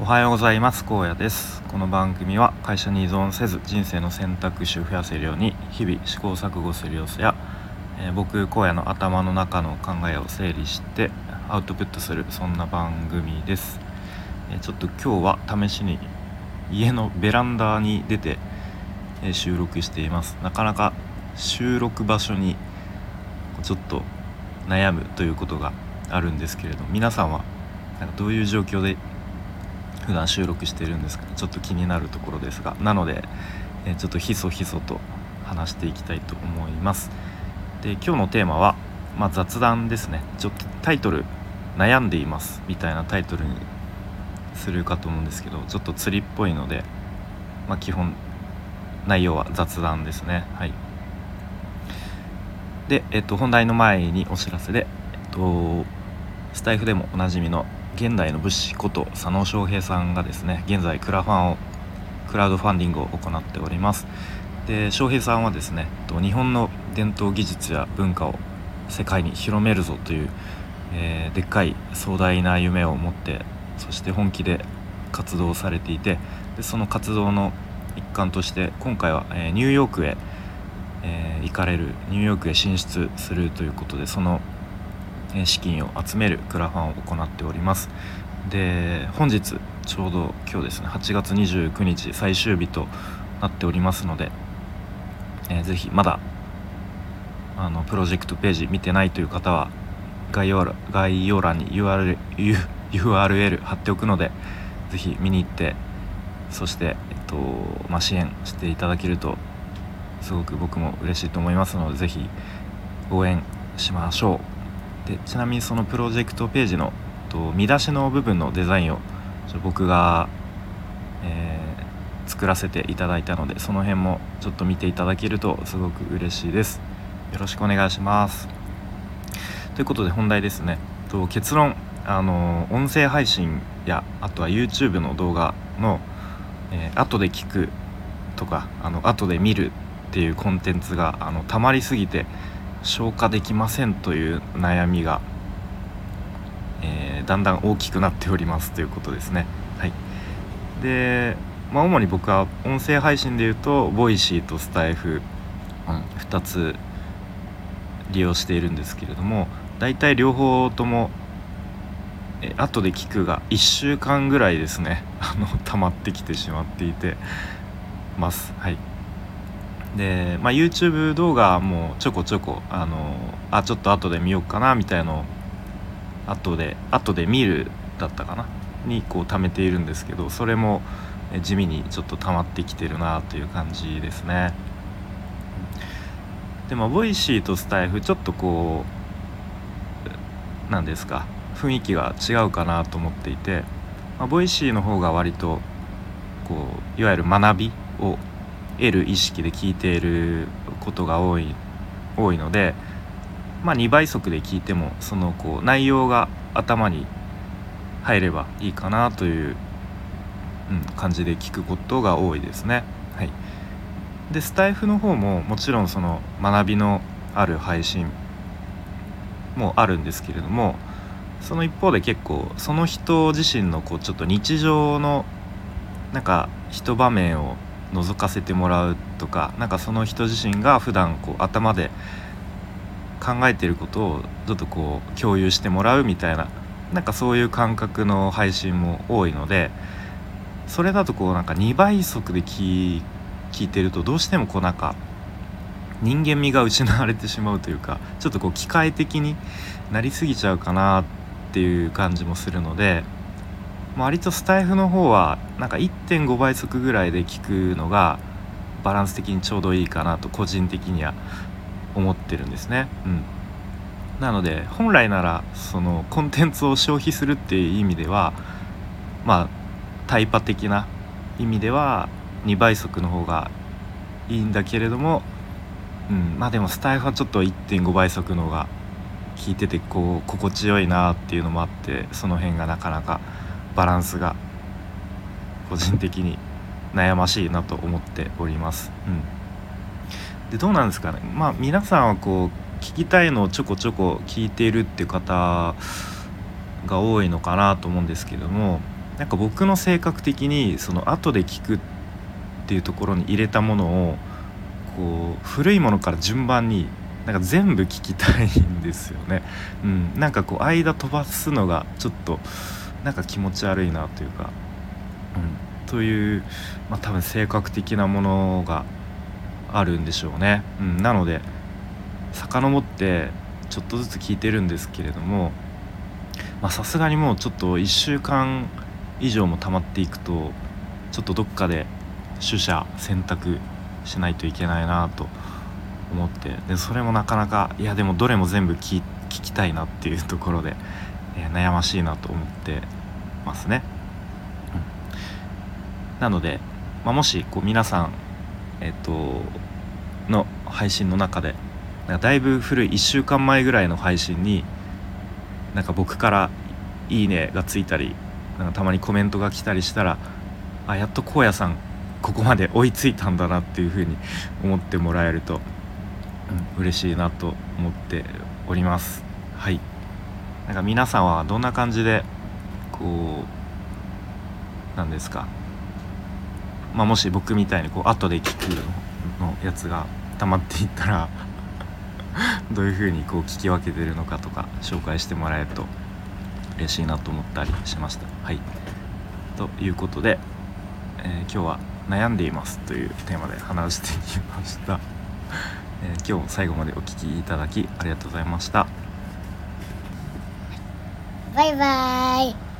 おはようございます。高野です。この番組は会社に依存せず人生の選択肢を増やせるように日々試行錯誤する様子や、えー、僕荒野の頭の中の考えを整理してアウトプットするそんな番組です、えー、ちょっと今日は試しに家のベランダに出て、えー、収録しています。なかなか収録場所にちょっと悩むということがあるんですけれど皆さんはなんかどういう状況で普段収録してるんですかちょっと気になるところですがなので、えちょっとひそひそと話していきたいと思います。で今日のテーマは、まあ、雑談ですね。ちょっとタイトル「悩んでいます」みたいなタイトルにするかと思うんですけどちょっと釣りっぽいので、まあ、基本内容は雑談ですね。はい。で、えっと、本題の前にお知らせで、えっと、スタイフでもおなじみの現代の武士こと佐野翔平さんがですね現在クラファンをクラウドファンディングを行っております。で翔平さんはですね日本の伝統技術や文化を世界に広めるぞという、えー、でっかい壮大な夢を持ってそして本気で活動されていてでその活動の一環として今回は、えー、ニューヨークへ、えー、行かれるニューヨークへ進出するということでその資金を集めるクラファンを行っております。で本日ちょうど今日ですね8月29日最終日となっておりますので、えー、ぜひまだあのプロジェクトページ見てないという方は概要概要欄に URL, URL 貼っておくのでぜひ見に行ってそして、えっとまあ、支援していただけるとすごく僕も嬉しいと思いますのでぜひ応援しましょう。でちなみにそのプロジェクトページのと見出しの部分のデザインを僕が、えー、作らせていただいたのでその辺もちょっと見ていただけるとすごく嬉しいです。よろしくお願いします。ということで本題ですね。と結論。あの音声配信やあとは YouTube の動画の、えー、後で聞くとかあの後で見るっていうコンテンツがあの溜まりすぎて消化できませんという悩みが、えー、だんだん大きくなっておりますということですね。はい、で、まあ、主に僕は音声配信でいうと Voicy とスタエフ、うん、2つ利用しているんですけれども大体両方ともえ後で聞くが1週間ぐらいですねあの溜まってきてしまっていてます。はいで、まあ、YouTube 動画もちょこちょこあのあちょっと後で見ようかなみたいのを後で後で見るだったかなにこう貯めているんですけどそれも地味にちょっと溜まってきてるなという感じですね。でも Voicy とスタエフちょっとこう何ですか雰囲気が違うかなと思っていて、まあ、 Voicy の方が割とこういわゆる学びを得る意識で聞いていることが多い多いので、まあ、2倍速で聞いてもそのこう内容が頭に入ればいいかなという、うん、感じで聞くことが多いですね。はい、でスタイフの方ももちろんその学びのある配信もあるんですけれどもその一方で結構その人自身のこうちょっと日常のなんか一場面を覗かせてもらうとかなんかその人自身が普段こう頭で考えてることをちょっとこう共有してもらうみたいななんかそういう感覚の配信も多いのでそれだとこうなんか2倍速で聞いてるとどうしてもこうなんか人間味が失われてしまうというかちょっとこう機械的になりすぎちゃうかなっていう感じもするので割とスタイフの方はなんか1.5倍速ぐらいで聞くのがバランス的にちょうどいいかなと個人的には思ってるんですね。うん、なので本来ならそのコンテンツを消費するっていう意味ではまあタイパ的な意味では2倍速の方がいいんだけれども、うん、まあでもスタイフはちょっと1.5倍速の方が聞いててこう心地よいなっていうのもあってその辺がなかなかバランスが個人的に悩ましいなと思っております。うん、でどうなんですかねまあ皆さんはこう聞きたいのをちょこちょこ聞いているっていう方が多いのかなと思うんですけどもなんか僕の性格的にその後で聞くっていうところに入れたものをこう古いものから順番になんか全部聞きたいんですよね。うん、なんかこう間飛ばすのがちょっとなんか気持ち悪いなというか、うん、という、まあ、多分性格的なものがあるんでしょうね。うん、なので遡ってちょっとずつ聞いてるんですけれどもさすがにもうちょっと1週間以上も溜まっていくとちょっとどっかで取捨選択しないといけないなと思ってでそれもなかなかいやでもどれも全部聞きたいなっていうところで、え、悩ましいなと思ってますね。うん、なので、まあ、もしこう皆さん、えっ、との配信の中でなんかだいぶ古い1週間前ぐらいの配信になんか僕から「いいね」がついたりなんかたまにコメントが来たりしたらあやっと荒野さんここまで追いついたんだなっていうふうに 思ってもらえると、うん、嬉しいなと思っております。はい。なんか皆さんはどんな感じでこうなんですか？まあもし僕みたいにこう後で聞くのやつが溜まっていったら どういうふうにこう聞き分けてるのかとか紹介してもらえると嬉しいなと思ったりしました。はいということで、えー、今日は「悩んでいます」というテーマで話してきました。え、今日も最後までお聴きいただきありがとうございました。バイバイ。